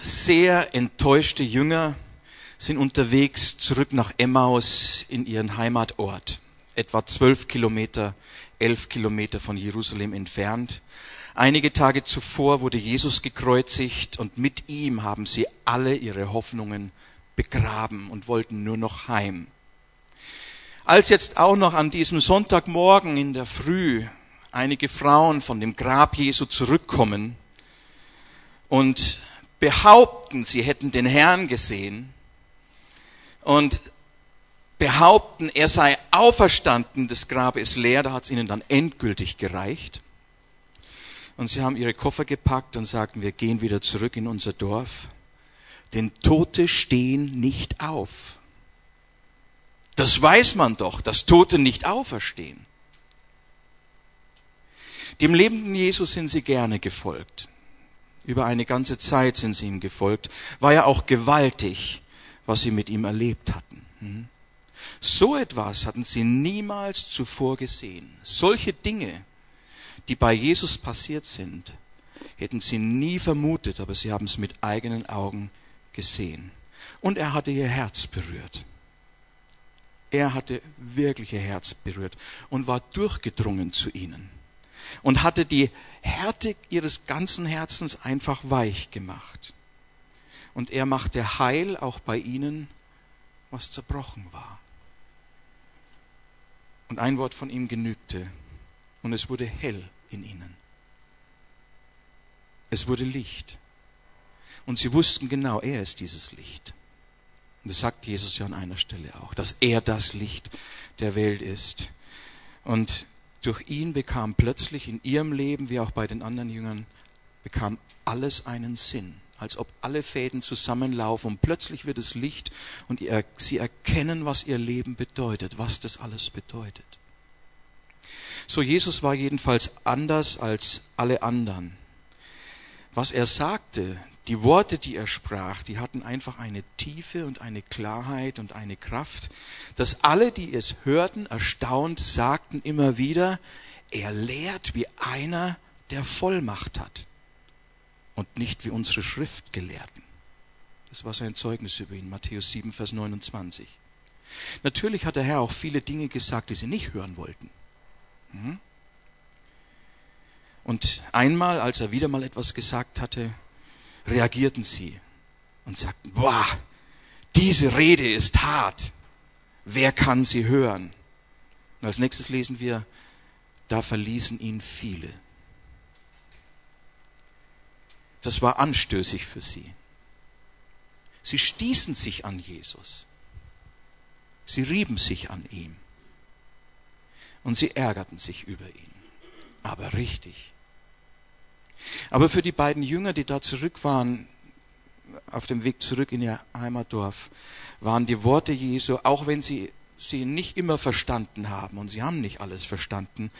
Sehr enttäuschte Jünger sind unterwegs zurück nach Emmaus in ihren Heimatort, etwa zwölf Kilometer, elf Kilometer von Jerusalem entfernt. Einige Tage zuvor wurde Jesus gekreuzigt und mit ihm haben sie alle ihre Hoffnungen begraben und wollten nur noch heim. Als jetzt auch noch an diesem Sonntagmorgen in der Früh einige Frauen von dem Grab Jesu zurückkommen und behaupten, sie hätten den Herrn gesehen und behaupten, er sei auferstanden, das Grab ist leer, da hat es ihnen dann endgültig gereicht. Und sie haben ihre Koffer gepackt und sagten, wir gehen wieder zurück in unser Dorf. Denn Tote stehen nicht auf. Das weiß man doch, dass Tote nicht auferstehen. Dem lebenden Jesus sind sie gerne gefolgt. Über eine ganze Zeit sind sie ihm gefolgt. War ja auch gewaltig, was sie mit ihm erlebt hatten. Hm? So etwas hatten sie niemals zuvor gesehen. Solche Dinge, die bei Jesus passiert sind, hätten sie nie vermutet, aber sie haben es mit eigenen Augen gesehen. Und er hatte ihr Herz berührt. Er hatte wirklich ihr Herz berührt und war durchgedrungen zu ihnen und hatte die Härte ihres ganzen Herzens einfach weich gemacht. Und er machte Heil auch bei ihnen, was zerbrochen war. Und ein Wort von ihm genügte, und es wurde hell in ihnen. Es wurde Licht. Und sie wussten genau, er ist dieses Licht. Und das sagt Jesus ja an einer Stelle auch, dass er das Licht der Welt ist. Und durch ihn bekam plötzlich in ihrem Leben, wie auch bei den anderen Jüngern, bekam alles einen Sinn, als ob alle Fäden zusammenlaufen und plötzlich wird es Licht und sie erkennen, was ihr Leben bedeutet, was das alles bedeutet. So, Jesus war jedenfalls anders als alle anderen. Was er sagte, die Worte, die er sprach, die hatten einfach eine Tiefe und eine Klarheit und eine Kraft, dass alle, die es hörten, erstaunt sagten immer wieder, er lehrt wie einer, der Vollmacht hat und nicht wie unsere Schriftgelehrten. Das war sein Zeugnis über ihn, Matthäus 7, Vers 29. Natürlich hat der Herr auch viele Dinge gesagt, die sie nicht hören wollten. Hm? Und einmal, als er wieder mal etwas gesagt hatte, reagierten sie und sagten, boah, diese Rede ist hart. Wer kann sie hören? Und als nächstes lesen wir, da verließen ihn viele. Das war anstößig für sie. Sie stießen sich an Jesus. Sie rieben sich an ihm. Und sie ärgerten sich über ihn. Aber richtig. Aber für die beiden Jünger, die da zurück waren, auf dem Weg zurück in ihr Heimatdorf, waren die Worte Jesu, auch wenn sie sie nicht immer verstanden haben, und sie haben nicht alles verstanden,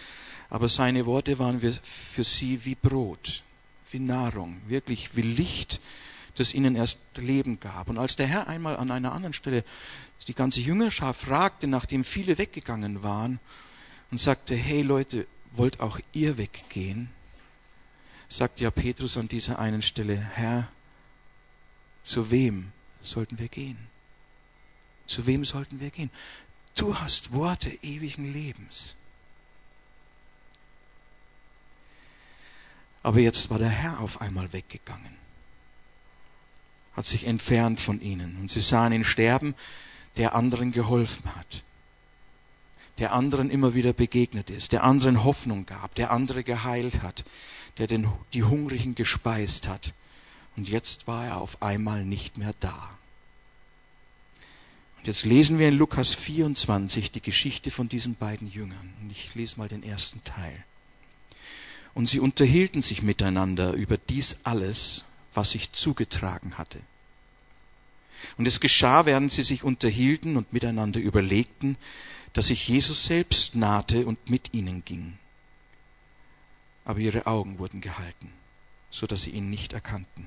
aber seine Worte waren für sie wie Brot, wie Nahrung, wirklich wie Licht, das ihnen erst Leben gab. Und als der Herr einmal an einer anderen Stelle die ganze Jüngerschaft fragte, nachdem viele weggegangen waren, und sagte, hey Leute, wollt auch ihr weggehen? Sagt ja Petrus an dieser einen Stelle, Herr, zu wem sollten wir gehen? Zu wem sollten wir gehen? Du hast Worte ewigen Lebens. Aber jetzt war der Herr auf einmal weggegangen, hat sich entfernt von ihnen und sie sahen ihn sterben, der anderen geholfen hat, der anderen immer wieder begegnet ist, der anderen Hoffnung gab, der andere geheilt hat, der den, die Hungrigen gespeist hat. Und jetzt war er auf einmal nicht mehr da. Und jetzt lesen wir in Lukas 24 die Geschichte von diesen beiden Jüngern. Und ich lese mal den ersten Teil. Und sie unterhielten sich miteinander über dies alles, was sich zugetragen hatte. Und es geschah, während sie sich unterhielten und miteinander überlegten, dass sich Jesus selbst nahte und mit ihnen ging aber ihre Augen wurden gehalten, so dass sie ihn nicht erkannten.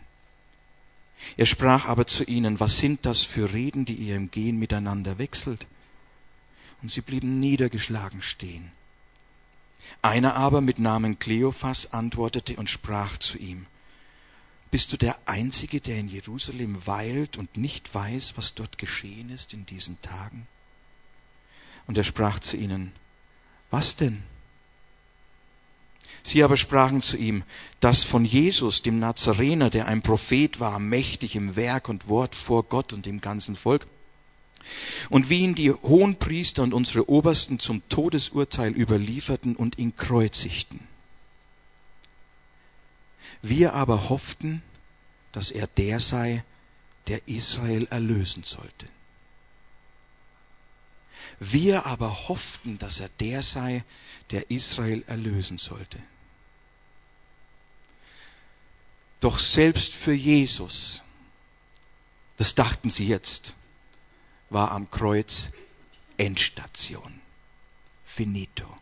Er sprach aber zu ihnen, was sind das für Reden, die ihr im Gehen miteinander wechselt? Und sie blieben niedergeschlagen stehen. Einer aber mit Namen Kleophas antwortete und sprach zu ihm, Bist du der Einzige, der in Jerusalem weilt und nicht weiß, was dort geschehen ist in diesen Tagen? Und er sprach zu ihnen, was denn? Sie aber sprachen zu ihm, dass von Jesus, dem Nazarener, der ein Prophet war, mächtig im Werk und Wort vor Gott und dem ganzen Volk, und wie ihn die Hohenpriester und unsere Obersten zum Todesurteil überlieferten und ihn kreuzigten. Wir aber hofften, dass er der sei, der Israel erlösen sollte. Wir aber hofften, dass er der sei, der Israel erlösen sollte. Doch selbst für Jesus, das dachten sie jetzt, war am Kreuz Endstation. Finito.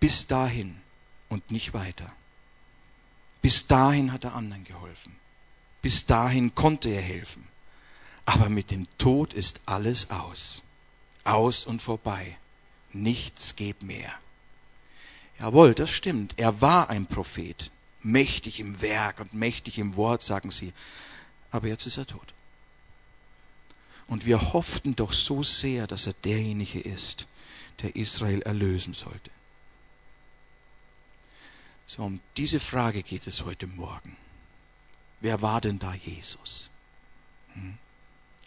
Bis dahin und nicht weiter. Bis dahin hat er anderen geholfen. Bis dahin konnte er helfen. Aber mit dem Tod ist alles aus. Aus und vorbei. Nichts geht mehr. Jawohl, das stimmt. Er war ein Prophet mächtig im Werk und mächtig im Wort, sagen sie. Aber jetzt ist er tot. Und wir hofften doch so sehr, dass er derjenige ist, der Israel erlösen sollte. So, um diese Frage geht es heute Morgen. Wer war denn da Jesus? Hm?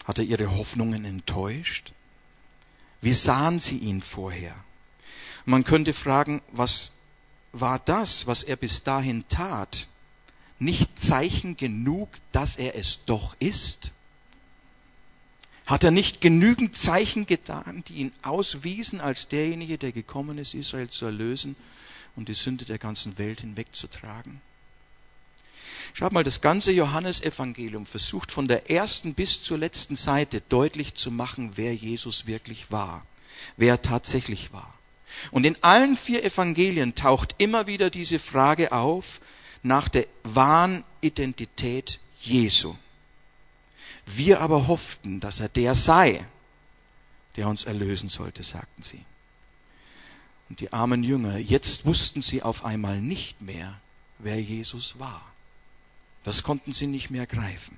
Hat er ihre Hoffnungen enttäuscht? Wie sahen sie ihn vorher? Man könnte fragen, was war das, was er bis dahin tat, nicht Zeichen genug, dass er es doch ist? Hat er nicht genügend Zeichen getan, die ihn auswiesen als derjenige, der gekommen ist, Israel zu erlösen und die Sünde der ganzen Welt hinwegzutragen? Schaut mal, das ganze Johannesevangelium versucht von der ersten bis zur letzten Seite deutlich zu machen, wer Jesus wirklich war, wer tatsächlich war. Und in allen vier Evangelien taucht immer wieder diese Frage auf nach der wahren Identität Jesu. Wir aber hofften, dass er der sei, der uns erlösen sollte, sagten sie. Und die armen Jünger, jetzt wussten sie auf einmal nicht mehr, wer Jesus war. Das konnten sie nicht mehr greifen.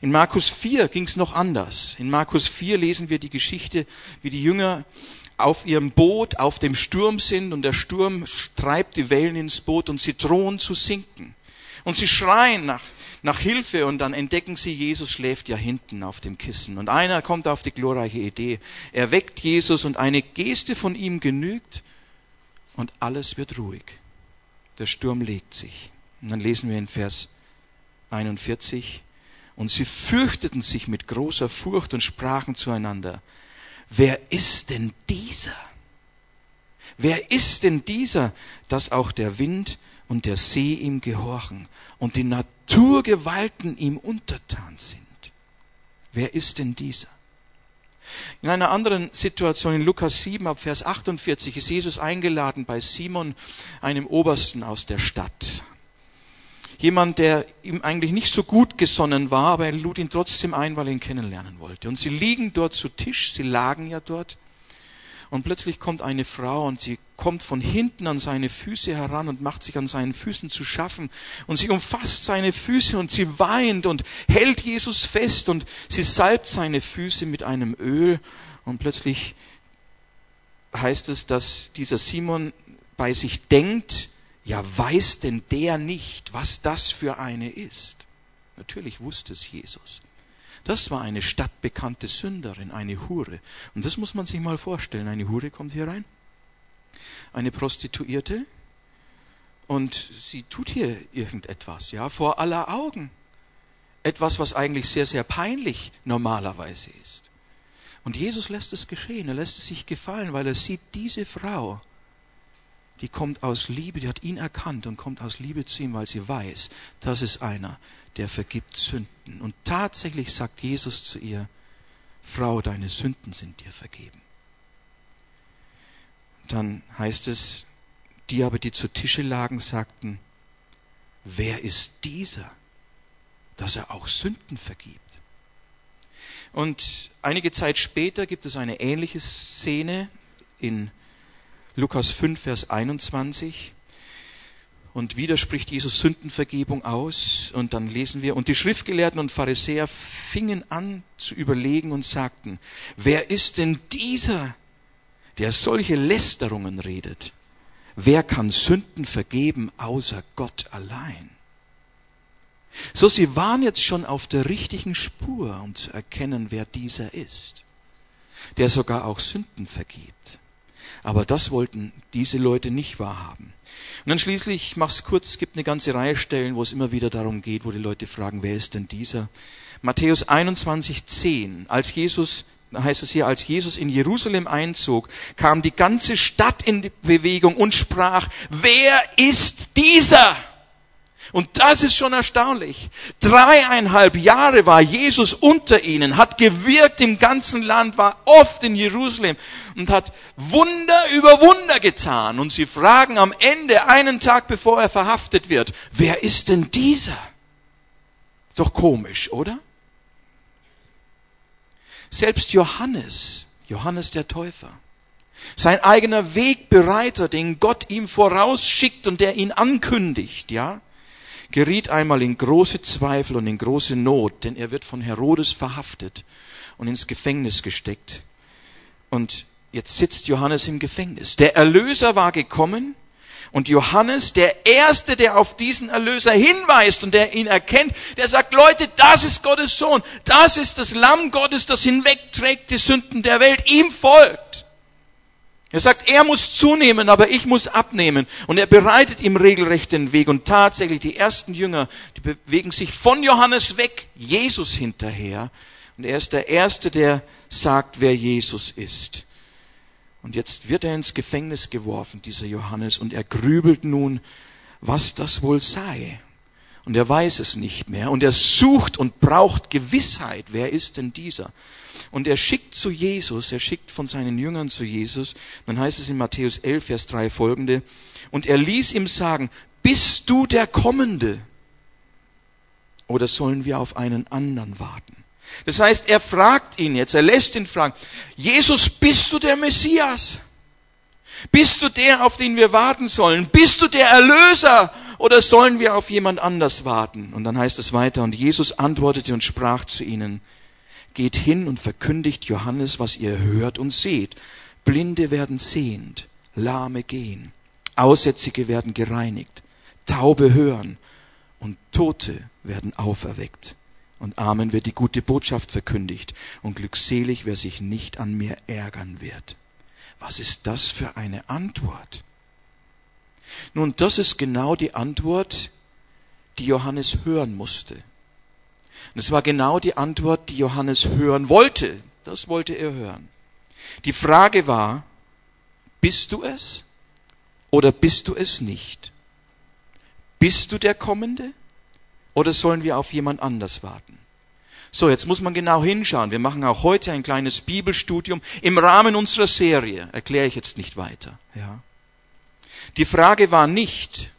In Markus 4 ging es noch anders. In Markus 4 lesen wir die Geschichte, wie die Jünger auf ihrem Boot auf dem Sturm sind und der Sturm treibt die Wellen ins Boot und sie drohen zu sinken. Und sie schreien nach, nach Hilfe und dann entdecken sie, Jesus schläft ja hinten auf dem Kissen. Und einer kommt auf die glorreiche Idee. Er weckt Jesus und eine Geste von ihm genügt und alles wird ruhig. Der Sturm legt sich. Und dann lesen wir in Vers 41. Und sie fürchteten sich mit großer Furcht und sprachen zueinander, wer ist denn dieser? Wer ist denn dieser, dass auch der Wind und der See ihm gehorchen und die Naturgewalten ihm untertan sind? Wer ist denn dieser? In einer anderen Situation in Lukas 7 ab Vers 48 ist Jesus eingeladen bei Simon, einem Obersten aus der Stadt jemand, der ihm eigentlich nicht so gut gesonnen war, aber er lud ihn trotzdem ein, weil er ihn kennenlernen wollte. Und sie liegen dort zu Tisch, sie lagen ja dort. Und plötzlich kommt eine Frau und sie kommt von hinten an seine Füße heran und macht sich an seinen Füßen zu schaffen. Und sie umfasst seine Füße und sie weint und hält Jesus fest und sie salbt seine Füße mit einem Öl. Und plötzlich heißt es, dass dieser Simon bei sich denkt, ja, weiß denn der nicht, was das für eine ist? Natürlich wusste es Jesus. Das war eine stadtbekannte Sünderin, eine Hure. Und das muss man sich mal vorstellen. Eine Hure kommt hier rein, eine Prostituierte, und sie tut hier irgendetwas, ja, vor aller Augen. Etwas, was eigentlich sehr, sehr peinlich normalerweise ist. Und Jesus lässt es geschehen, er lässt es sich gefallen, weil er sieht, diese Frau, die kommt aus Liebe, die hat ihn erkannt und kommt aus Liebe zu ihm, weil sie weiß, das ist einer, der vergibt Sünden. Und tatsächlich sagt Jesus zu ihr, Frau, deine Sünden sind dir vergeben. Dann heißt es, die aber, die zu Tische lagen, sagten, wer ist dieser, dass er auch Sünden vergibt? Und einige Zeit später gibt es eine ähnliche Szene in Lukas 5, Vers 21. Und wieder spricht Jesus Sündenvergebung aus. Und dann lesen wir, und die Schriftgelehrten und Pharisäer fingen an zu überlegen und sagten, wer ist denn dieser, der solche Lästerungen redet? Wer kann Sünden vergeben außer Gott allein? So, sie waren jetzt schon auf der richtigen Spur, um zu erkennen, wer dieser ist, der sogar auch Sünden vergibt. Aber das wollten diese Leute nicht wahrhaben. Und dann schließlich, ich mach's kurz, es gibt eine ganze Reihe Stellen, wo es immer wieder darum geht, wo die Leute fragen, wer ist denn dieser? Matthäus 21, 10. Als Jesus, heißt es hier, als Jesus in Jerusalem einzog, kam die ganze Stadt in Bewegung und sprach, wer ist dieser? Und das ist schon erstaunlich. Dreieinhalb Jahre war Jesus unter ihnen, hat gewirkt im ganzen Land, war oft in Jerusalem und hat Wunder über Wunder getan. Und sie fragen am Ende, einen Tag bevor er verhaftet wird, wer ist denn dieser? Ist doch komisch, oder? Selbst Johannes, Johannes der Täufer, sein eigener Wegbereiter, den Gott ihm vorausschickt und der ihn ankündigt, ja, geriet einmal in große Zweifel und in große Not, denn er wird von Herodes verhaftet und ins Gefängnis gesteckt. Und jetzt sitzt Johannes im Gefängnis. Der Erlöser war gekommen und Johannes, der Erste, der auf diesen Erlöser hinweist und der ihn erkennt, der sagt, Leute, das ist Gottes Sohn, das ist das Lamm Gottes, das hinwegträgt die Sünden der Welt, ihm folgt. Er sagt, er muss zunehmen, aber ich muss abnehmen. Und er bereitet ihm regelrecht den Weg. Und tatsächlich, die ersten Jünger, die bewegen sich von Johannes weg, Jesus hinterher. Und er ist der Erste, der sagt, wer Jesus ist. Und jetzt wird er ins Gefängnis geworfen, dieser Johannes, und er grübelt nun, was das wohl sei. Und er weiß es nicht mehr. Und er sucht und braucht Gewissheit. Wer ist denn dieser? Und er schickt zu Jesus, er schickt von seinen Jüngern zu Jesus, dann heißt es in Matthäus 11, Vers 3 folgende, und er ließ ihm sagen, bist du der Kommende? Oder sollen wir auf einen anderen warten? Das heißt, er fragt ihn jetzt, er lässt ihn fragen, Jesus, bist du der Messias? Bist du der, auf den wir warten sollen? Bist du der Erlöser? Oder sollen wir auf jemand anders warten? Und dann heißt es weiter, und Jesus antwortete und sprach zu ihnen, geht hin und verkündigt Johannes, was ihr hört und seht. Blinde werden sehend, Lahme gehen, Aussätzige werden gereinigt, Taube hören und Tote werden auferweckt. Und Amen wird die gute Botschaft verkündigt und glückselig, wer sich nicht an mir ärgern wird. Was ist das für eine Antwort? Nun, das ist genau die Antwort, die Johannes hören musste. Und es war genau die Antwort, die Johannes hören wollte. Das wollte er hören. Die Frage war, bist du es oder bist du es nicht? Bist du der Kommende oder sollen wir auf jemand anders warten? So, jetzt muss man genau hinschauen. Wir machen auch heute ein kleines Bibelstudium im Rahmen unserer Serie. Erkläre ich jetzt nicht weiter. Ja. Die Frage war nicht,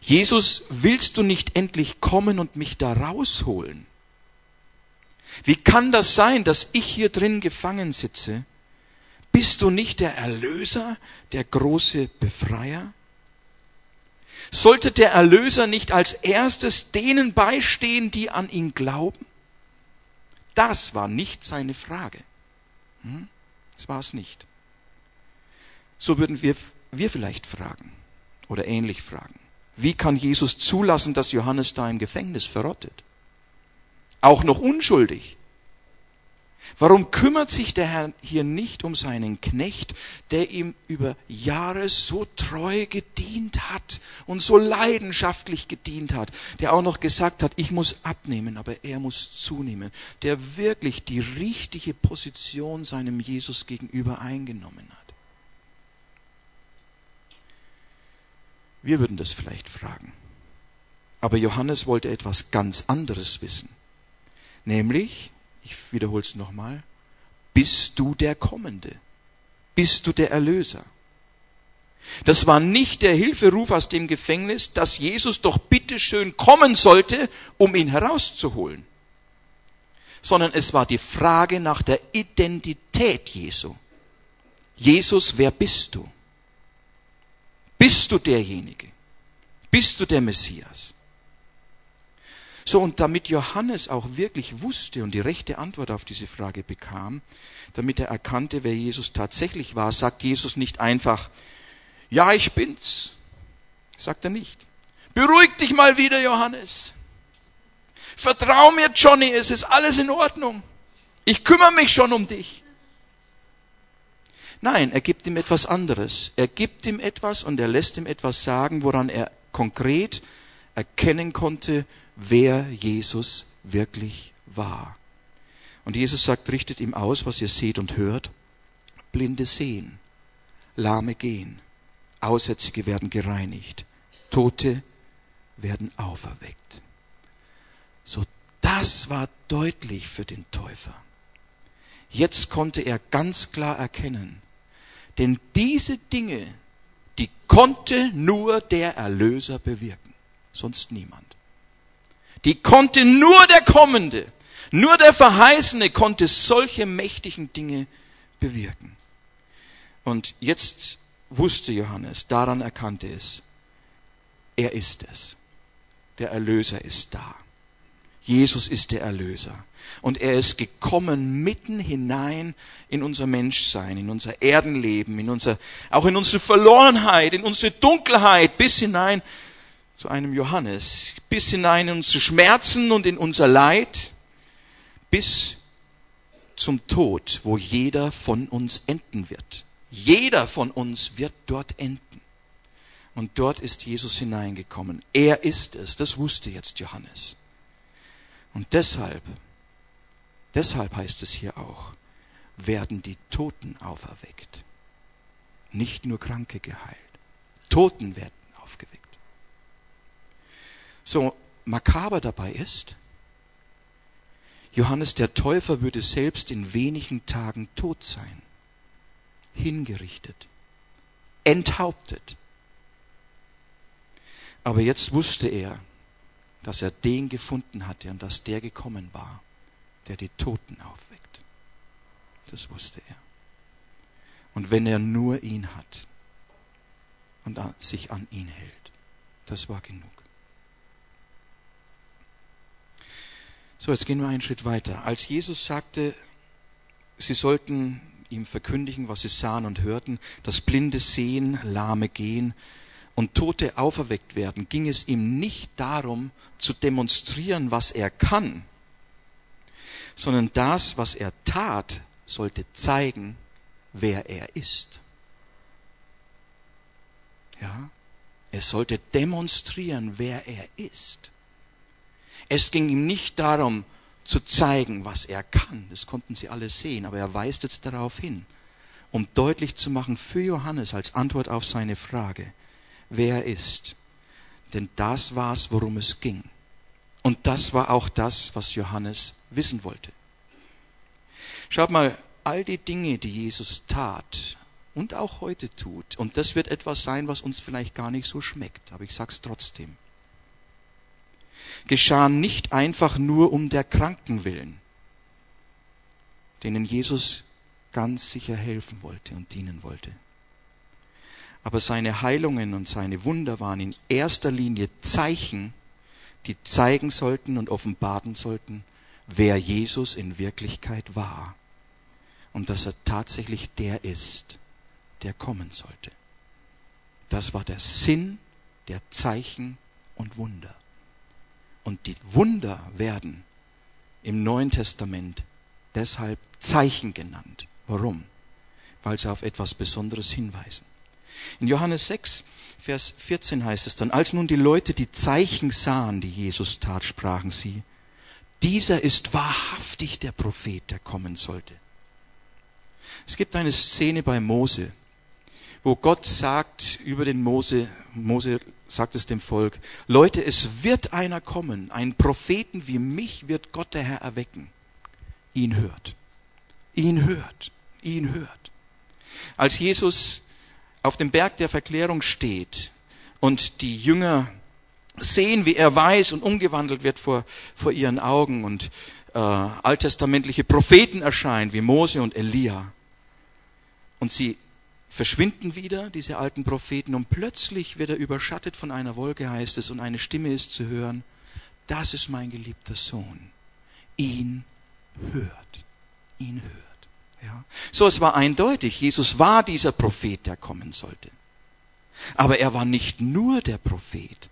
Jesus, willst du nicht endlich kommen und mich da rausholen? Wie kann das sein, dass ich hier drin gefangen sitze? Bist du nicht der Erlöser, der große Befreier? Sollte der Erlöser nicht als erstes denen beistehen, die an ihn glauben? Das war nicht seine Frage. Hm? Das war es nicht. So würden wir, wir vielleicht fragen oder ähnlich fragen. Wie kann Jesus zulassen, dass Johannes da im Gefängnis verrottet? Auch noch unschuldig. Warum kümmert sich der Herr hier nicht um seinen Knecht, der ihm über Jahre so treu gedient hat und so leidenschaftlich gedient hat, der auch noch gesagt hat, ich muss abnehmen, aber er muss zunehmen, der wirklich die richtige Position seinem Jesus gegenüber eingenommen hat? Wir würden das vielleicht fragen. Aber Johannes wollte etwas ganz anderes wissen. Nämlich, ich wiederhole es nochmal, bist du der Kommende? Bist du der Erlöser? Das war nicht der Hilferuf aus dem Gefängnis, dass Jesus doch bitteschön kommen sollte, um ihn herauszuholen, sondern es war die Frage nach der Identität Jesu. Jesus, wer bist du? Bist du derjenige? Bist du der Messias? So, und damit Johannes auch wirklich wusste und die rechte Antwort auf diese Frage bekam, damit er erkannte, wer Jesus tatsächlich war, sagt Jesus nicht einfach, ja, ich bin's. Sagt er nicht. Beruhig dich mal wieder, Johannes. Vertrau mir, Johnny, es ist alles in Ordnung. Ich kümmere mich schon um dich. Nein, er gibt ihm etwas anderes. Er gibt ihm etwas und er lässt ihm etwas sagen, woran er konkret erkennen konnte, wer Jesus wirklich war. Und Jesus sagt, richtet ihm aus, was ihr seht und hört. Blinde sehen, Lahme gehen, Aussätzige werden gereinigt, Tote werden auferweckt. So, das war deutlich für den Täufer. Jetzt konnte er ganz klar erkennen, denn diese Dinge, die konnte nur der Erlöser bewirken, sonst niemand. Die konnte nur der Kommende, nur der Verheißene konnte solche mächtigen Dinge bewirken. Und jetzt wusste Johannes, daran erkannte es, er ist es. Der Erlöser ist da. Jesus ist der Erlöser. Und er ist gekommen mitten hinein in unser Menschsein, in unser Erdenleben, in unser, auch in unsere Verlorenheit, in unsere Dunkelheit, bis hinein zu einem Johannes, bis hinein in unsere Schmerzen und in unser Leid, bis zum Tod, wo jeder von uns enden wird. Jeder von uns wird dort enden. Und dort ist Jesus hineingekommen. Er ist es. Das wusste jetzt Johannes. Und deshalb, deshalb heißt es hier auch, werden die Toten auferweckt. Nicht nur Kranke geheilt. Toten werden aufgeweckt. So makaber dabei ist, Johannes der Täufer würde selbst in wenigen Tagen tot sein, hingerichtet, enthauptet. Aber jetzt wusste er, dass er den gefunden hatte und dass der gekommen war, der die Toten aufweckt. Das wusste er. Und wenn er nur ihn hat und sich an ihn hält, das war genug. So, jetzt gehen wir einen Schritt weiter. Als Jesus sagte, sie sollten ihm verkündigen, was sie sahen und hörten, dass Blinde sehen, Lahme gehen und Tote auferweckt werden, ging es ihm nicht darum zu demonstrieren, was er kann, sondern das, was er tat, sollte zeigen, wer er ist. Ja? Er sollte demonstrieren, wer er ist. Es ging ihm nicht darum zu zeigen, was er kann. Das konnten sie alle sehen, aber er weist jetzt darauf hin, um deutlich zu machen für Johannes als Antwort auf seine Frage, wer er ist. Denn das war es, worum es ging. Und das war auch das, was Johannes wissen wollte. Schaut mal, all die Dinge, die Jesus tat und auch heute tut, und das wird etwas sein, was uns vielleicht gar nicht so schmeckt, aber ich sag's trotzdem geschahen nicht einfach nur um der Kranken willen, denen Jesus ganz sicher helfen wollte und dienen wollte. Aber seine Heilungen und seine Wunder waren in erster Linie Zeichen, die zeigen sollten und offenbaren sollten, wer Jesus in Wirklichkeit war und dass er tatsächlich der ist, der kommen sollte. Das war der Sinn der Zeichen und Wunder. Und die Wunder werden im Neuen Testament deshalb Zeichen genannt. Warum? Weil sie auf etwas Besonderes hinweisen. In Johannes 6, Vers 14 heißt es dann, als nun die Leute die Zeichen sahen, die Jesus tat, sprachen sie, dieser ist wahrhaftig der Prophet, der kommen sollte. Es gibt eine Szene bei Mose, wo Gott sagt über den Mose, Mose sagt es dem Volk, Leute, es wird einer kommen, einen Propheten wie mich wird Gott der Herr erwecken. Ihn hört, ihn hört, ihn hört. Als Jesus auf dem Berg der Verklärung steht und die Jünger sehen, wie er weiß und umgewandelt wird vor, vor ihren Augen und äh, alttestamentliche Propheten erscheinen wie Mose und Elia und sie verschwinden wieder, diese alten Propheten, und plötzlich wird er überschattet von einer Wolke, heißt es, und eine Stimme ist zu hören, das ist mein geliebter Sohn. Ihn hört. Ihn hört. Ja. So, es war eindeutig, Jesus war dieser Prophet, der kommen sollte. Aber er war nicht nur der Prophet,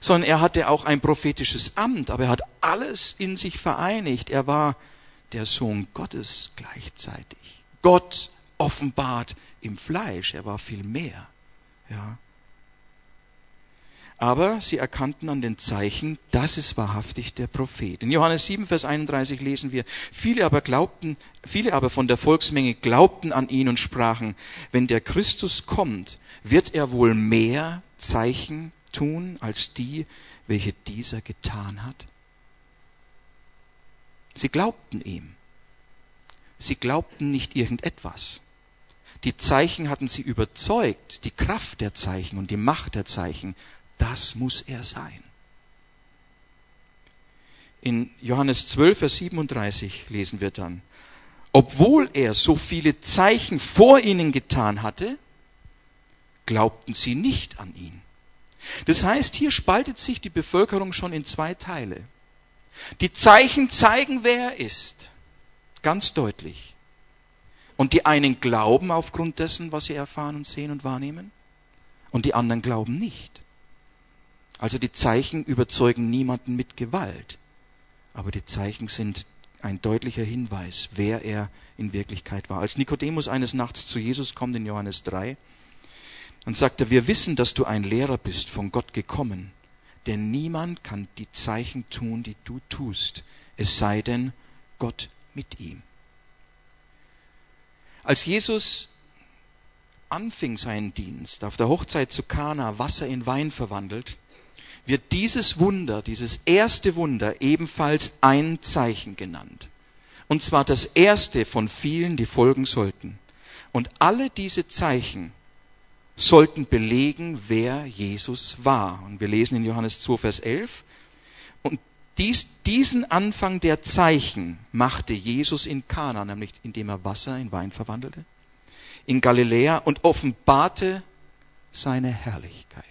sondern er hatte auch ein prophetisches Amt, aber er hat alles in sich vereinigt. Er war der Sohn Gottes gleichzeitig. Gott offenbart im Fleisch, er war viel mehr. Ja. Aber sie erkannten an den Zeichen, das ist wahrhaftig der Prophet. In Johannes 7, Vers 31 lesen wir, viele aber glaubten, viele aber von der Volksmenge glaubten an ihn und sprachen, wenn der Christus kommt, wird er wohl mehr Zeichen tun als die, welche dieser getan hat? Sie glaubten ihm. Sie glaubten nicht irgendetwas. Die Zeichen hatten sie überzeugt, die Kraft der Zeichen und die Macht der Zeichen, das muss er sein. In Johannes 12, Vers 37 lesen wir dann, obwohl er so viele Zeichen vor ihnen getan hatte, glaubten sie nicht an ihn. Das heißt, hier spaltet sich die Bevölkerung schon in zwei Teile. Die Zeichen zeigen, wer er ist. Ganz deutlich. Und die einen glauben aufgrund dessen, was sie erfahren und sehen und wahrnehmen. Und die anderen glauben nicht. Also die Zeichen überzeugen niemanden mit Gewalt. Aber die Zeichen sind ein deutlicher Hinweis, wer er in Wirklichkeit war. Als Nikodemus eines Nachts zu Jesus kommt in Johannes 3, und sagte, wir wissen, dass du ein Lehrer bist, von Gott gekommen, denn niemand kann die Zeichen tun, die du tust, es sei denn Gott mit ihm. Als Jesus anfing seinen Dienst, auf der Hochzeit zu Kana Wasser in Wein verwandelt, wird dieses Wunder, dieses erste Wunder ebenfalls ein Zeichen genannt. Und zwar das erste von vielen, die folgen sollten. Und alle diese Zeichen sollten belegen, wer Jesus war. Und wir lesen in Johannes 2, Vers 11. Und dies, diesen Anfang der Zeichen machte Jesus in Kana, nämlich indem er Wasser in Wein verwandelte, in Galiläa und offenbarte seine Herrlichkeit.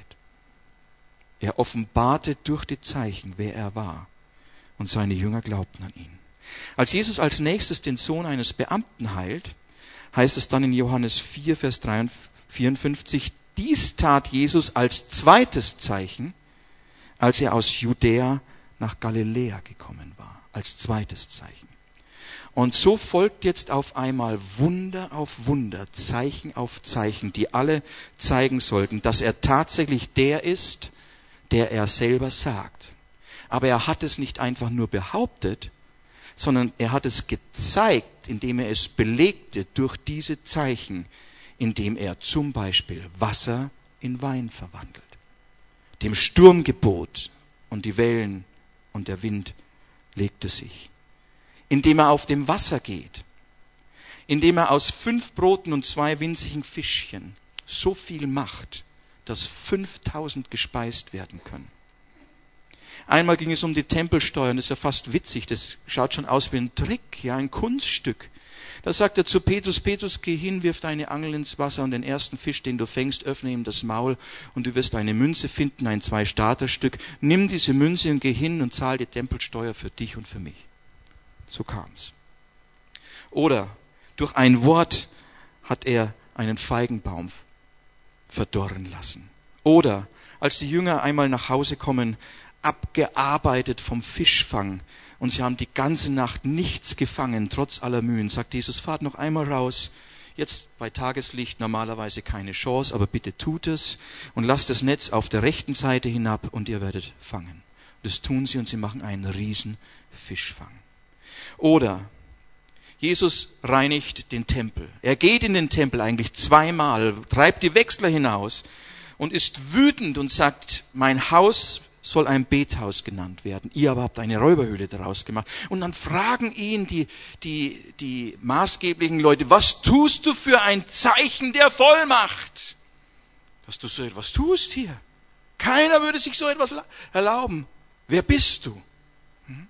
Er offenbarte durch die Zeichen, wer er war. Und seine Jünger glaubten an ihn. Als Jesus als nächstes den Sohn eines Beamten heilt, heißt es dann in Johannes 4, Vers 43, 54, dies tat Jesus als zweites Zeichen, als er aus Judäa nach Galiläa gekommen war, als zweites Zeichen. Und so folgt jetzt auf einmal Wunder auf Wunder, Zeichen auf Zeichen, die alle zeigen sollten, dass er tatsächlich der ist, der er selber sagt. Aber er hat es nicht einfach nur behauptet, sondern er hat es gezeigt, indem er es belegte durch diese Zeichen, indem er zum Beispiel Wasser in Wein verwandelt, dem Sturm gebot und die Wellen und der Wind legte sich, indem er auf dem Wasser geht, indem er aus fünf Broten und zwei winzigen Fischchen so viel macht, dass 5000 gespeist werden können. Einmal ging es um die Tempelsteuern, das ist ja fast witzig, das schaut schon aus wie ein Trick, ja, ein Kunststück. Da sagt er zu Petrus, Petrus, geh hin, wirf deine Angel ins Wasser und den ersten Fisch, den du fängst, öffne ihm das Maul und du wirst eine Münze finden, ein Zwei-Starter-Stück. Nimm diese Münze und geh hin und zahl die Tempelsteuer für dich und für mich. So kam's. Oder durch ein Wort hat er einen Feigenbaum verdorren lassen. Oder als die Jünger einmal nach Hause kommen, abgearbeitet vom Fischfang und sie haben die ganze Nacht nichts gefangen, trotz aller Mühen. Sagt Jesus, fahrt noch einmal raus. Jetzt bei Tageslicht normalerweise keine Chance, aber bitte tut es und lasst das Netz auf der rechten Seite hinab und ihr werdet fangen. Das tun sie und sie machen einen riesen Fischfang. Oder Jesus reinigt den Tempel. Er geht in den Tempel eigentlich zweimal, treibt die Wechsler hinaus und ist wütend und sagt, mein Haus soll ein Bethaus genannt werden. Ihr aber habt eine Räuberhöhle daraus gemacht. Und dann fragen ihn die, die, die maßgeblichen Leute, was tust du für ein Zeichen der Vollmacht? Dass du so etwas tust hier. Keiner würde sich so etwas erlauben. Wer bist du? Hm?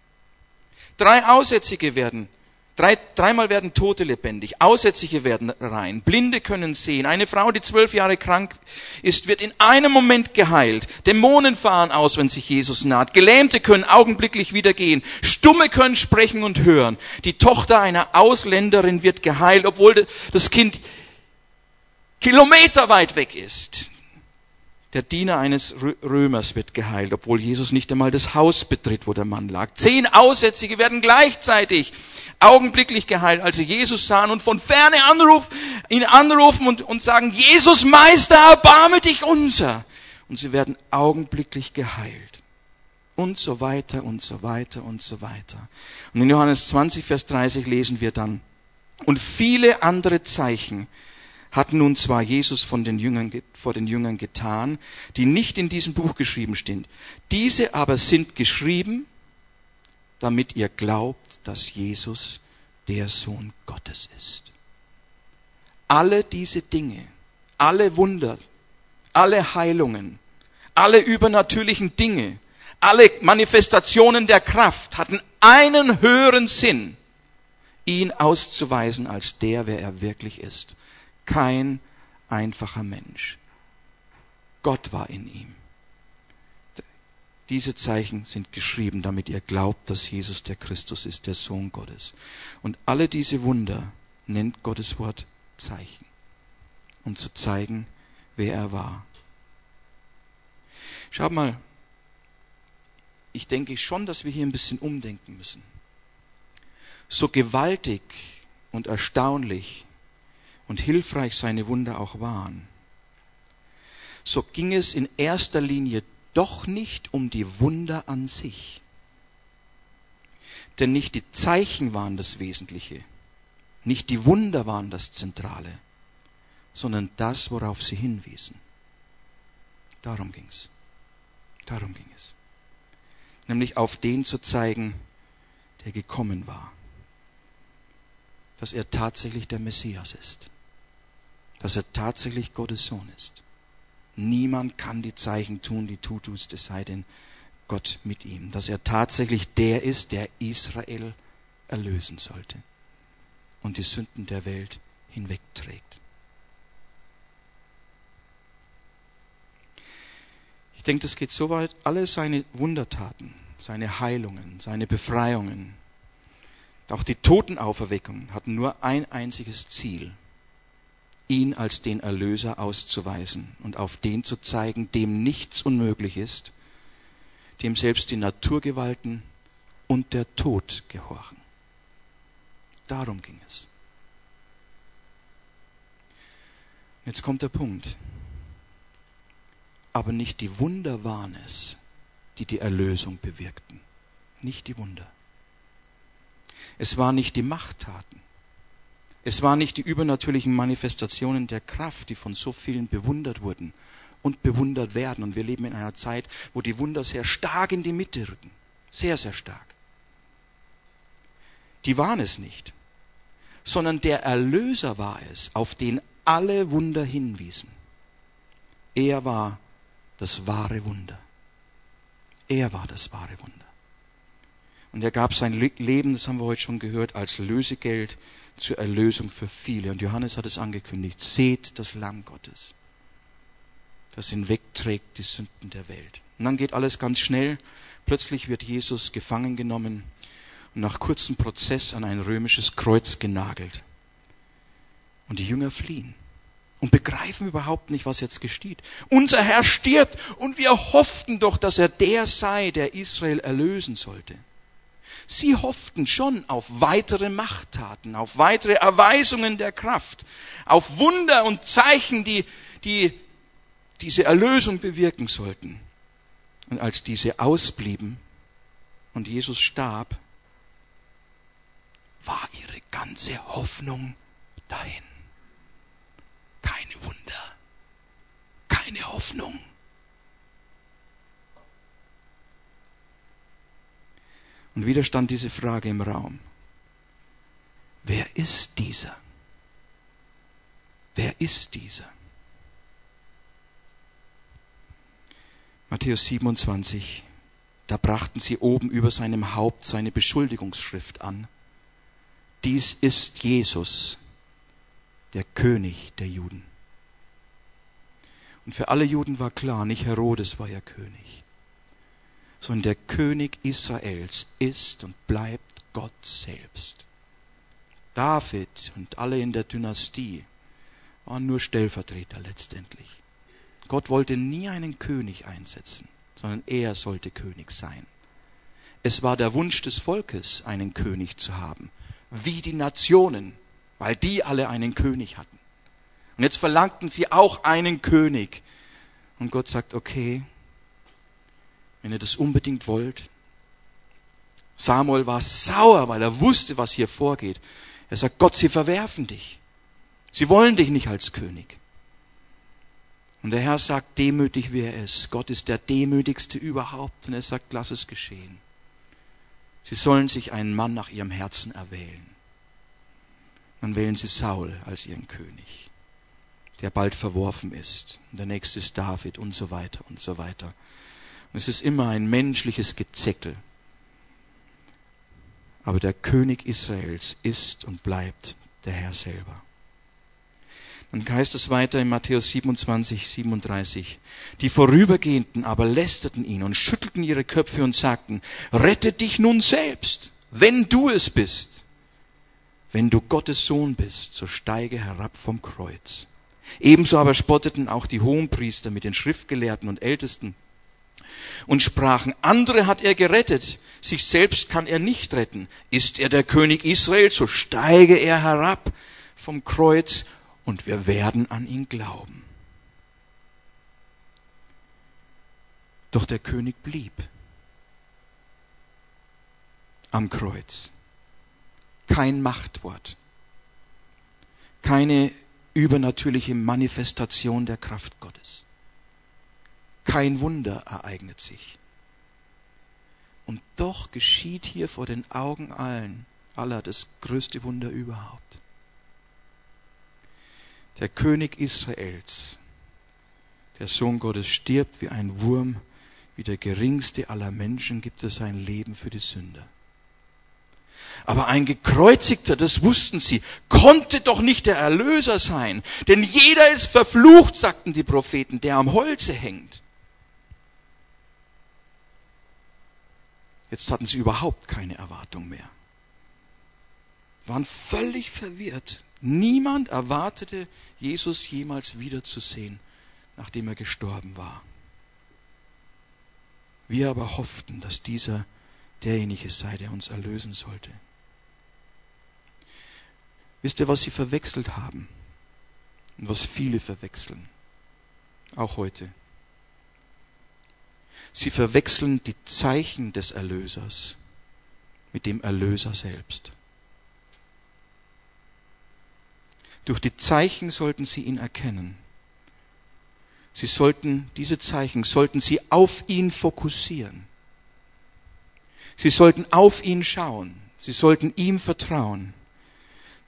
Drei Aussätzige werden Drei, dreimal werden Tote lebendig, Aussätzige werden rein, Blinde können sehen. Eine Frau, die zwölf Jahre krank ist, wird in einem Moment geheilt. Dämonen fahren aus, wenn sich Jesus naht. Gelähmte können augenblicklich wieder gehen. Stumme können sprechen und hören. Die Tochter einer Ausländerin wird geheilt, obwohl das Kind kilometerweit weg ist. Der Diener eines Römers wird geheilt, obwohl Jesus nicht einmal das Haus betritt, wo der Mann lag. Zehn Aussätzige werden gleichzeitig augenblicklich geheilt, als sie Jesus sahen und von ferne anruf, ihn anrufen und, und sagen, Jesus Meister, erbarme dich unser. Und sie werden augenblicklich geheilt. Und so weiter und so weiter und so weiter. Und in Johannes 20, Vers 30 lesen wir dann, und viele andere Zeichen hat nun zwar Jesus von den Jüngern, vor den Jüngern getan, die nicht in diesem Buch geschrieben stehen. Diese aber sind geschrieben, damit ihr glaubt, dass Jesus der Sohn Gottes ist. Alle diese Dinge, alle Wunder, alle Heilungen, alle übernatürlichen Dinge, alle Manifestationen der Kraft hatten einen höheren Sinn, ihn auszuweisen als der, wer er wirklich ist. Kein einfacher Mensch. Gott war in ihm. Diese Zeichen sind geschrieben, damit ihr glaubt, dass Jesus der Christus ist, der Sohn Gottes. Und alle diese Wunder nennt Gottes Wort Zeichen, um zu zeigen, wer er war. Schau mal, ich denke schon, dass wir hier ein bisschen umdenken müssen. So gewaltig und erstaunlich und hilfreich seine Wunder auch waren, so ging es in erster Linie doch nicht um die Wunder an sich. Denn nicht die Zeichen waren das Wesentliche, nicht die Wunder waren das Zentrale, sondern das, worauf sie hinwiesen. Darum ging es. Darum ging es. Nämlich auf den zu zeigen, der gekommen war. Dass er tatsächlich der Messias ist. Dass er tatsächlich Gottes Sohn ist. Niemand kann die Zeichen tun, die du tust, es sei denn Gott mit ihm. Dass er tatsächlich der ist, der Israel erlösen sollte und die Sünden der Welt hinwegträgt. Ich denke, das geht so weit, alle seine Wundertaten, seine Heilungen, seine Befreiungen, auch die Totenauferweckungen hatten nur ein einziges Ziel, ihn als den Erlöser auszuweisen und auf den zu zeigen, dem nichts unmöglich ist, dem selbst die Naturgewalten und der Tod gehorchen. Darum ging es. Jetzt kommt der Punkt. Aber nicht die Wunder waren es, die die Erlösung bewirkten. Nicht die Wunder. Es waren nicht die Machttaten. Es waren nicht die übernatürlichen Manifestationen der Kraft, die von so vielen bewundert wurden und bewundert werden. Und wir leben in einer Zeit, wo die Wunder sehr stark in die Mitte rücken. Sehr, sehr stark. Die waren es nicht, sondern der Erlöser war es, auf den alle Wunder hinwiesen. Er war das wahre Wunder. Er war das wahre Wunder. Und er gab sein Leben, das haben wir heute schon gehört, als Lösegeld zur Erlösung für viele. Und Johannes hat es angekündigt. Seht das Lamm Gottes, das hinwegträgt die Sünden der Welt. Und dann geht alles ganz schnell. Plötzlich wird Jesus gefangen genommen und nach kurzem Prozess an ein römisches Kreuz genagelt. Und die Jünger fliehen und begreifen überhaupt nicht, was jetzt geschieht. Unser Herr stirbt und wir hofften doch, dass er der sei, der Israel erlösen sollte. Sie hofften schon auf weitere Machttaten, auf weitere Erweisungen der Kraft, auf Wunder und Zeichen, die, die diese Erlösung bewirken sollten. Und als diese ausblieben und Jesus starb, war ihre ganze Hoffnung dahin. Keine Wunder, keine Hoffnung. Und wieder stand diese Frage im Raum. Wer ist dieser? Wer ist dieser? Matthäus 27, da brachten sie oben über seinem Haupt seine Beschuldigungsschrift an. dies ist Jesus, der König der Juden. Und für alle Juden war klar, nicht Herodes war ja König, sondern der König Israels ist und bleibt Gott selbst. David und alle in der Dynastie waren nur Stellvertreter letztendlich. Gott wollte nie einen König einsetzen, sondern er sollte König sein. Es war der Wunsch des Volkes, einen König zu haben, wie die Nationen, weil die alle einen König hatten. Und jetzt verlangten sie auch einen König. Und Gott sagt, okay, wenn ihr das unbedingt wollt. Samuel war sauer, weil er wusste, was hier vorgeht. Er sagt, Gott, sie verwerfen dich. Sie wollen dich nicht als König. Und der Herr sagt, demütig wie er ist. Gott ist der demütigste überhaupt. Und er sagt, lass es geschehen. Sie sollen sich einen Mann nach ihrem Herzen erwählen. Dann wählen sie Saul als ihren König, der bald verworfen ist. Und der nächste ist David und so weiter und so weiter. Es ist immer ein menschliches Gezeckel. Aber der König Israels ist und bleibt der Herr selber. Dann heißt es weiter in Matthäus 27, 37. Die Vorübergehenden aber lästerten ihn und schüttelten ihre Köpfe und sagten, rette dich nun selbst, wenn du es bist. Wenn du Gottes Sohn bist, so steige herab vom Kreuz. Ebenso aber spotteten auch die Hohenpriester mit den Schriftgelehrten und Ältesten und sprachen, andere hat er gerettet, sich selbst kann er nicht retten. Ist er der König Israel, so steige er herab vom Kreuz und wir werden an ihn glauben. Doch der König blieb am Kreuz. Kein Machtwort, keine übernatürliche Manifestation der Kraft. Kein Wunder ereignet sich. Und doch geschieht hier vor den Augen allen aller das größte Wunder überhaupt. Der König Israels, der Sohn Gottes, stirbt wie ein Wurm, wie der geringste aller Menschen gibt er sein Leben für die Sünder. Aber ein gekreuzigter, das wussten sie, konnte doch nicht der Erlöser sein. Denn jeder ist verflucht, sagten die Propheten, der am Holze hängt. Jetzt hatten sie überhaupt keine Erwartung mehr. Waren völlig verwirrt. Niemand erwartete, Jesus jemals wiederzusehen, nachdem er gestorben war. Wir aber hofften, dass dieser derjenige sei, der uns erlösen sollte. Wisst ihr, was sie verwechselt haben? Und was viele verwechseln? Auch heute. Sie verwechseln die Zeichen des Erlösers mit dem Erlöser selbst. Durch die Zeichen sollten sie ihn erkennen. Sie sollten, diese Zeichen sollten sie auf ihn fokussieren. Sie sollten auf ihn schauen. Sie sollten ihm vertrauen.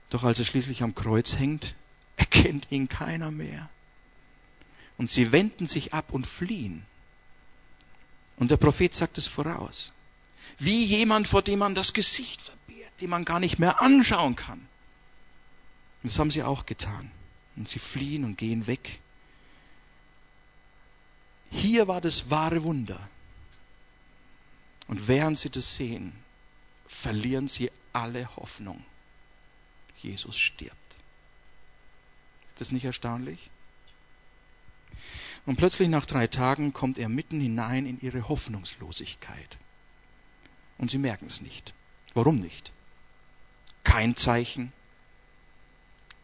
Doch als er schließlich am Kreuz hängt, erkennt ihn keiner mehr. Und sie wenden sich ab und fliehen. Und der Prophet sagt es voraus. Wie jemand, vor dem man das Gesicht verbiert, den man gar nicht mehr anschauen kann. Und das haben sie auch getan. Und sie fliehen und gehen weg. Hier war das wahre Wunder. Und während sie das sehen, verlieren sie alle Hoffnung. Jesus stirbt. Ist das nicht erstaunlich? Und plötzlich nach drei Tagen kommt er mitten hinein in ihre Hoffnungslosigkeit. Und sie merken es nicht. Warum nicht? Kein Zeichen,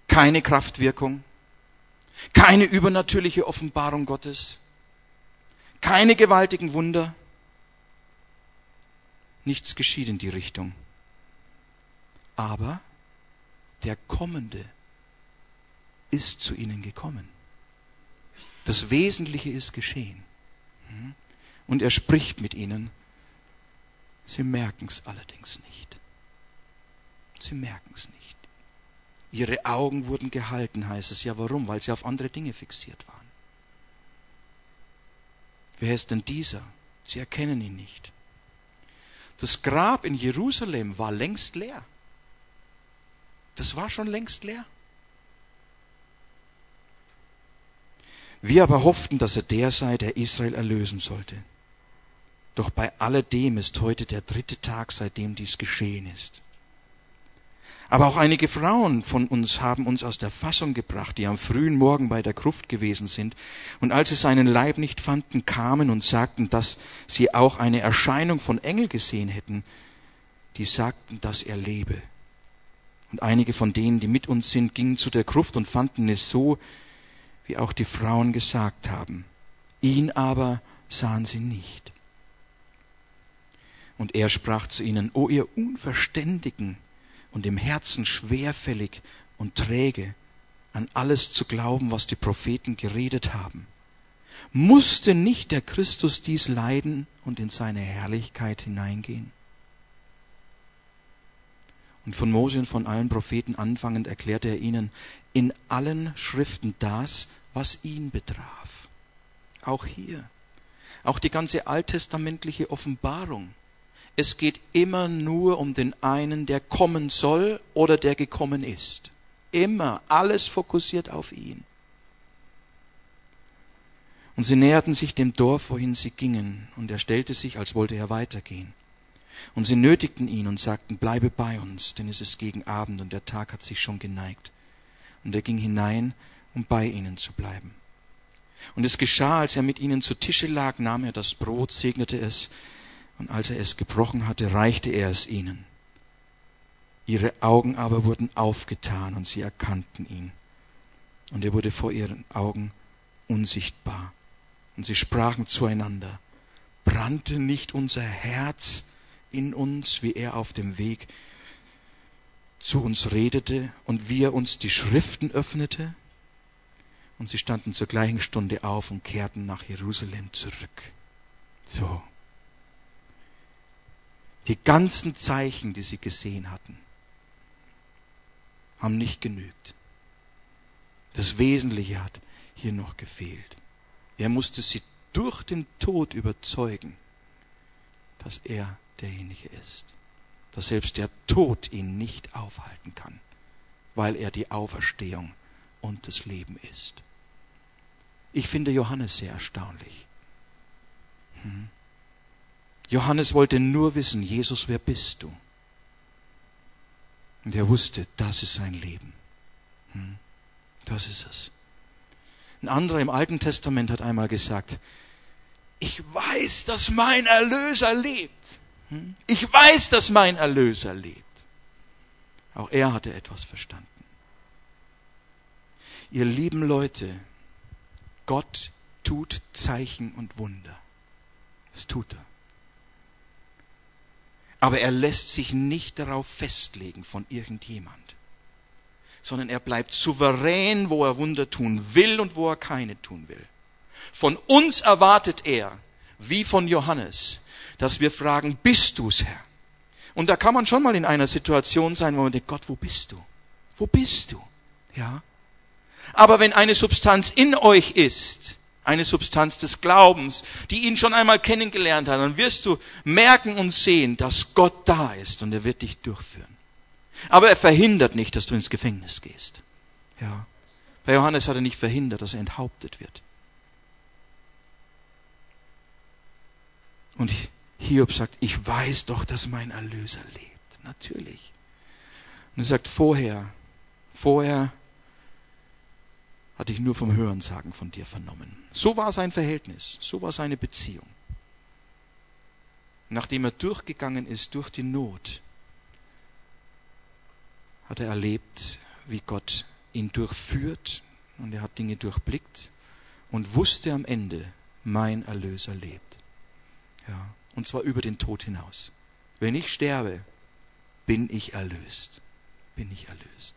keine Kraftwirkung, keine übernatürliche Offenbarung Gottes, keine gewaltigen Wunder. Nichts geschieht in die Richtung. Aber der Kommende ist zu ihnen gekommen. Das Wesentliche ist geschehen. Und er spricht mit ihnen. Sie merken es allerdings nicht. Sie merken es nicht. Ihre Augen wurden gehalten, heißt es. Ja, warum? Weil sie auf andere Dinge fixiert waren. Wer ist denn dieser? Sie erkennen ihn nicht. Das Grab in Jerusalem war längst leer. Das war schon längst leer. Wir aber hofften, dass er der sei, der Israel erlösen sollte. Doch bei alledem ist heute der dritte Tag, seitdem dies geschehen ist. Aber auch einige Frauen von uns haben uns aus der Fassung gebracht, die am frühen Morgen bei der Gruft gewesen sind, und als sie seinen Leib nicht fanden, kamen und sagten, dass sie auch eine Erscheinung von Engel gesehen hätten, die sagten, dass er lebe. Und einige von denen, die mit uns sind, gingen zu der Gruft und fanden es so, wie auch die Frauen gesagt haben. Ihn aber sahen sie nicht. Und er sprach zu ihnen, O ihr Unverständigen und im Herzen schwerfällig und träge, an alles zu glauben, was die Propheten geredet haben. Musste nicht der Christus dies leiden und in seine Herrlichkeit hineingehen? Und von Mose und von allen Propheten anfangend erklärte er ihnen in allen Schriften das, was ihn betraf. Auch hier. Auch die ganze alttestamentliche Offenbarung es geht immer nur um den einen, der kommen soll oder der gekommen ist. Immer, alles fokussiert auf ihn. Und sie näherten sich dem Dorf, wohin sie gingen, und er stellte sich, als wollte er weitergehen. Und sie nötigten ihn und sagten, bleibe bei uns, denn es ist gegen Abend und der Tag hat sich schon geneigt. Und er ging hinein, um bei ihnen zu bleiben. Und es geschah, als er mit ihnen zu Tische lag, nahm er das Brot, segnete es, und als er es gebrochen hatte, reichte er es ihnen. Ihre Augen aber wurden aufgetan und sie erkannten ihn. Und er wurde vor ihren Augen unsichtbar. Und sie sprachen zueinander, brannte nicht unser Herz in uns, wie er auf dem Weg zu uns redete und wie er uns die Schriften öffnete? Und sie standen zur gleichen Stunde auf und kehrten nach Jerusalem zurück. So. Die ganzen Zeichen, die sie gesehen hatten, haben nicht genügt. Das Wesentliche hat hier noch gefehlt. Er musste sie durch den Tod überzeugen, dass er derjenige ist. Dass selbst der Tod ihn nicht aufhalten kann, weil er die Auferstehung und das Leben ist. Ich finde Johannes sehr erstaunlich. Hm. Johannes wollte nur wissen, Jesus, wer bist du? Und er wusste, das ist sein Leben. Hm? Das ist es. Ein anderer im Alten Testament hat einmal gesagt, ich weiß, dass mein Erlöser lebt. Ich weiß, dass mein Erlöser lebt. Auch er hatte etwas verstanden. Ihr lieben Leute, Gott tut Zeichen und Wunder. Das tut er. Aber er lässt sich nicht darauf festlegen von irgendjemand, sondern er bleibt souverän, wo er Wunder tun will und wo er keine tun will. Von uns erwartet er, wie von Johannes, dass wir fragen, bist du's, Herr? Und da kann man schon mal in einer Situation sein, wo man denkt, Gott, wo bist du? Wo bist du? Ja. Aber wenn eine Substanz in euch ist, eine Substanz des Glaubens, die ihn schon einmal kennengelernt hat, dann wirst du merken und sehen, dass Gott da ist und er wird dich durchführen. Aber er verhindert nicht, dass du ins Gefängnis gehst. Ja. Bei Johannes hat er nicht verhindert, dass er enthauptet wird. Und Hiob sagt, ich weiß doch, dass mein Erlöser lebt. Natürlich. Und er sagt, vorher, vorher hatte ich nur vom Hörensagen von dir vernommen. So war sein Verhältnis, so war seine Beziehung. Nachdem er durchgegangen ist durch die Not, hat er erlebt, wie Gott ihn durchführt und er hat Dinge durchblickt und wusste am Ende, mein Erlöser lebt. Ja, und zwar über den Tod hinaus. Wenn ich sterbe, bin ich erlöst. Bin ich erlöst.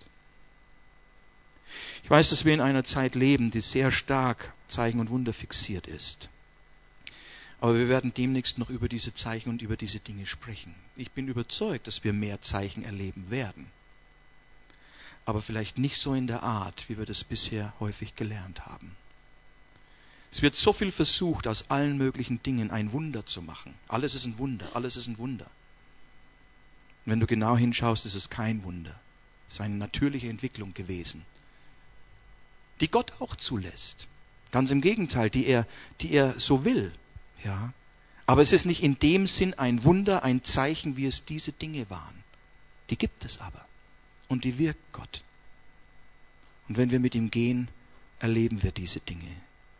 Ich weiß, dass wir in einer Zeit leben, die sehr stark Zeichen und Wunder fixiert ist. Aber wir werden demnächst noch über diese Zeichen und über diese Dinge sprechen. Ich bin überzeugt, dass wir mehr Zeichen erleben werden. Aber vielleicht nicht so in der Art, wie wir das bisher häufig gelernt haben. Es wird so viel versucht, aus allen möglichen Dingen ein Wunder zu machen. Alles ist ein Wunder, alles ist ein Wunder. wenn du genau hinschaust, ist es kein Wunder. Das ist eine natürliche Entwicklung gewesen, die Gott auch zulässt. Ganz im Gegenteil, die er, die er so will. Ja. Aber es ist nicht in dem Sinn ein Wunder, ein Zeichen, wie es diese Dinge waren. Die gibt es aber. Und die wirkt Gott. Und wenn wir mit ihm gehen, erleben wir diese Dinge.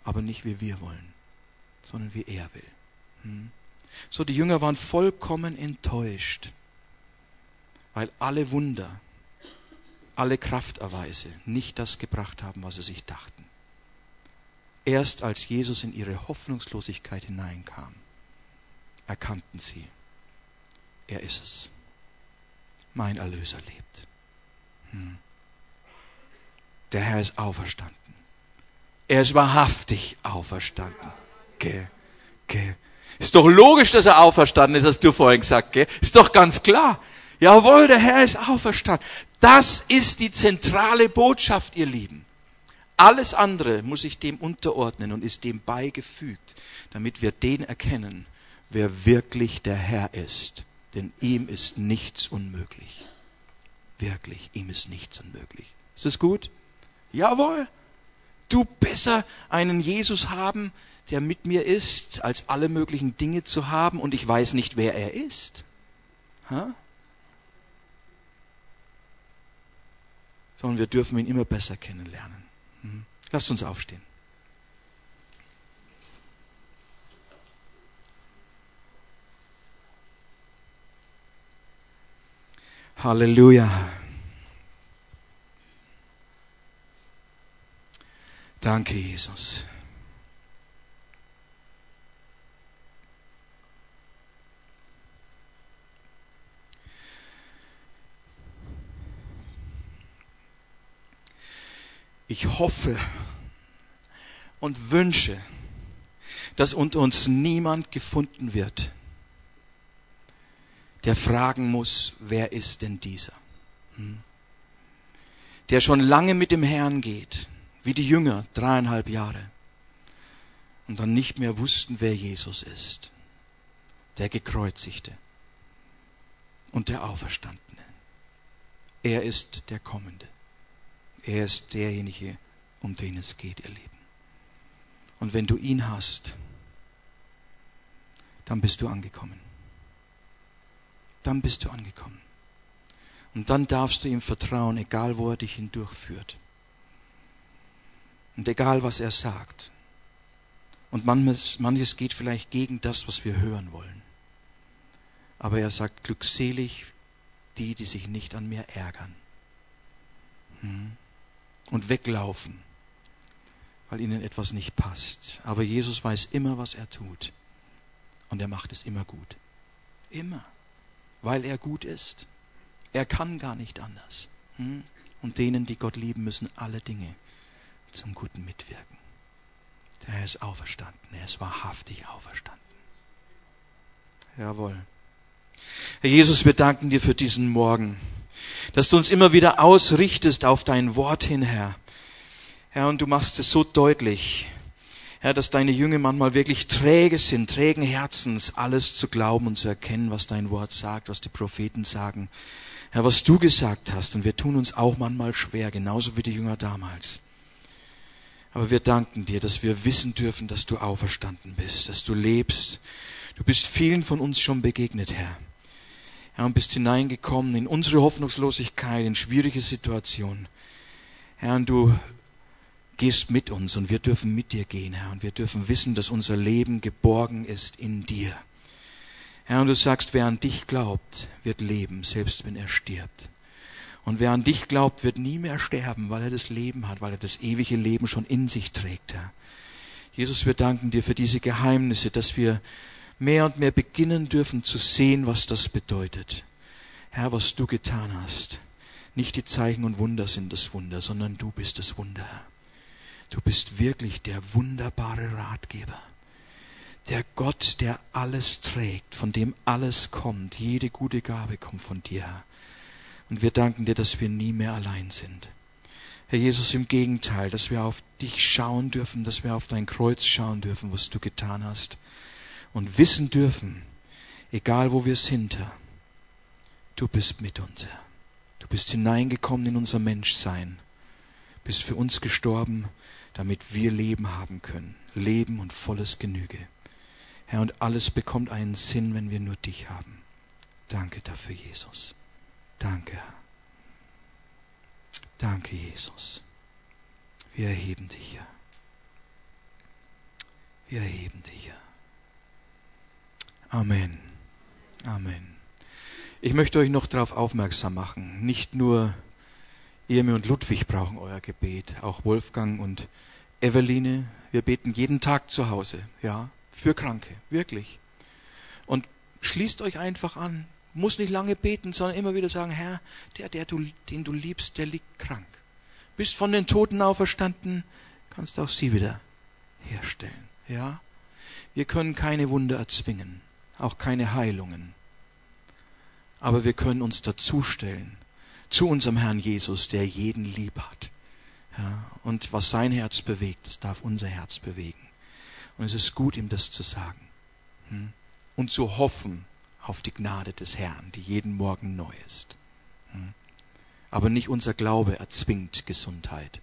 Aber nicht wie wir wollen, sondern wie er will. Hm? So, die Jünger waren vollkommen enttäuscht, weil alle Wunder, alle Krafterweise nicht das gebracht haben, was sie sich dachten. Erst als Jesus in ihre Hoffnungslosigkeit hineinkam, erkannten sie, er ist es. Mein Erlöser lebt. Hm. Der Herr ist auferstanden. Er ist wahrhaftig auferstanden. Gell, gell. Ist doch logisch, dass er auferstanden ist, hast du vorhin gesagt, gell? Ist doch ganz klar. Jawohl, der Herr ist auferstanden. Das ist die zentrale Botschaft, ihr Lieben. Alles andere muss sich dem unterordnen und ist dem beigefügt, damit wir den erkennen, wer wirklich der Herr ist. Denn ihm ist nichts unmöglich. Wirklich, ihm ist nichts unmöglich. Ist es gut? Jawohl. Du besser einen Jesus haben, der mit mir ist, als alle möglichen Dinge zu haben und ich weiß nicht, wer er ist. Ha? Sondern wir dürfen ihn immer besser kennenlernen. Hm? Lasst uns aufstehen. Halleluja. Danke, Jesus. Ich hoffe und wünsche, dass unter uns niemand gefunden wird, der fragen muss, wer ist denn dieser? Hm? Der schon lange mit dem Herrn geht, wie die Jünger, dreieinhalb Jahre, und dann nicht mehr wussten, wer Jesus ist, der gekreuzigte und der Auferstandene. Er ist der Kommende. Er ist derjenige, um den es geht, ihr Lieben. Und wenn du ihn hast, dann bist du angekommen dann bist du angekommen. Und dann darfst du ihm vertrauen, egal wo er dich hindurchführt. Und egal was er sagt. Und manches, manches geht vielleicht gegen das, was wir hören wollen. Aber er sagt, glückselig die, die sich nicht an mir ärgern. Hm? Und weglaufen, weil ihnen etwas nicht passt. Aber Jesus weiß immer, was er tut. Und er macht es immer gut. Immer weil er gut ist. Er kann gar nicht anders. Hm? Und denen, die Gott lieben, müssen alle Dinge zum Guten mitwirken. Der Herr ist auferstanden. Er ist wahrhaftig auferstanden. Jawohl. Herr Jesus, wir danken dir für diesen Morgen, dass du uns immer wieder ausrichtest auf dein Wort hin, Herr. Herr, und du machst es so deutlich, Herr, dass deine Jünger manchmal wirklich träge sind, trägen Herzens, alles zu glauben und zu erkennen, was dein Wort sagt, was die Propheten sagen. Herr, was du gesagt hast. Und wir tun uns auch manchmal schwer, genauso wie die Jünger damals. Aber wir danken dir, dass wir wissen dürfen, dass du auferstanden bist, dass du lebst. Du bist vielen von uns schon begegnet, Herr. Herr, und bist hineingekommen in unsere Hoffnungslosigkeit, in schwierige Situationen. Herr, und du gehst mit uns und wir dürfen mit dir gehen, Herr. Und wir dürfen wissen, dass unser Leben geborgen ist in dir. Herr, und du sagst, wer an dich glaubt, wird leben, selbst wenn er stirbt. Und wer an dich glaubt, wird nie mehr sterben, weil er das Leben hat, weil er das ewige Leben schon in sich trägt, Herr. Jesus, wir danken dir für diese Geheimnisse, dass wir mehr und mehr beginnen dürfen zu sehen, was das bedeutet. Herr, was du getan hast. Nicht die Zeichen und Wunder sind das Wunder, sondern du bist das Wunder, Herr. Du bist wirklich der wunderbare Ratgeber. Der Gott, der alles trägt, von dem alles kommt. Jede gute Gabe kommt von dir. Und wir danken dir, dass wir nie mehr allein sind. Herr Jesus, im Gegenteil, dass wir auf dich schauen dürfen, dass wir auf dein Kreuz schauen dürfen, was du getan hast. Und wissen dürfen, egal wo wir sind, Herr, du bist mit uns, Herr. Du bist hineingekommen in unser Menschsein, bist für uns gestorben, damit wir Leben haben können. Leben und volles Genüge. Herr, und alles bekommt einen Sinn, wenn wir nur dich haben. Danke dafür, Jesus. Danke, Herr. Danke, Jesus. Wir erheben dich, Herr. Wir erheben dich, Herr. Amen. Amen. Ich möchte euch noch darauf aufmerksam machen. Nicht nur Irme und Ludwig brauchen euer Gebet, auch Wolfgang und Eveline. Wir beten jeden Tag zu Hause, ja, für Kranke, wirklich. Und schließt euch einfach an. Muss nicht lange beten, sondern immer wieder sagen, Herr, der, der du, den du liebst, der liegt krank. Bist von den Toten auferstanden, kannst auch sie wieder herstellen. Ja? Wir können keine Wunder erzwingen, auch keine Heilungen. Aber wir können uns dazustellen zu unserem Herrn Jesus, der jeden lieb hat. Ja, und was sein Herz bewegt, das darf unser Herz bewegen. Und es ist gut, ihm das zu sagen. Hm? Und zu hoffen auf die Gnade des Herrn, die jeden Morgen neu ist. Hm? Aber nicht unser Glaube erzwingt Gesundheit,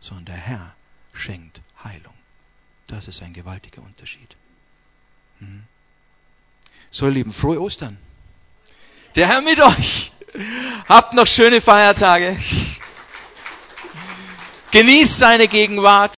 sondern der Herr schenkt Heilung. Das ist ein gewaltiger Unterschied. Hm? So, ihr Lieben, frohe Ostern. Der Herr mit euch. Habt noch schöne Feiertage. Genießt seine Gegenwart.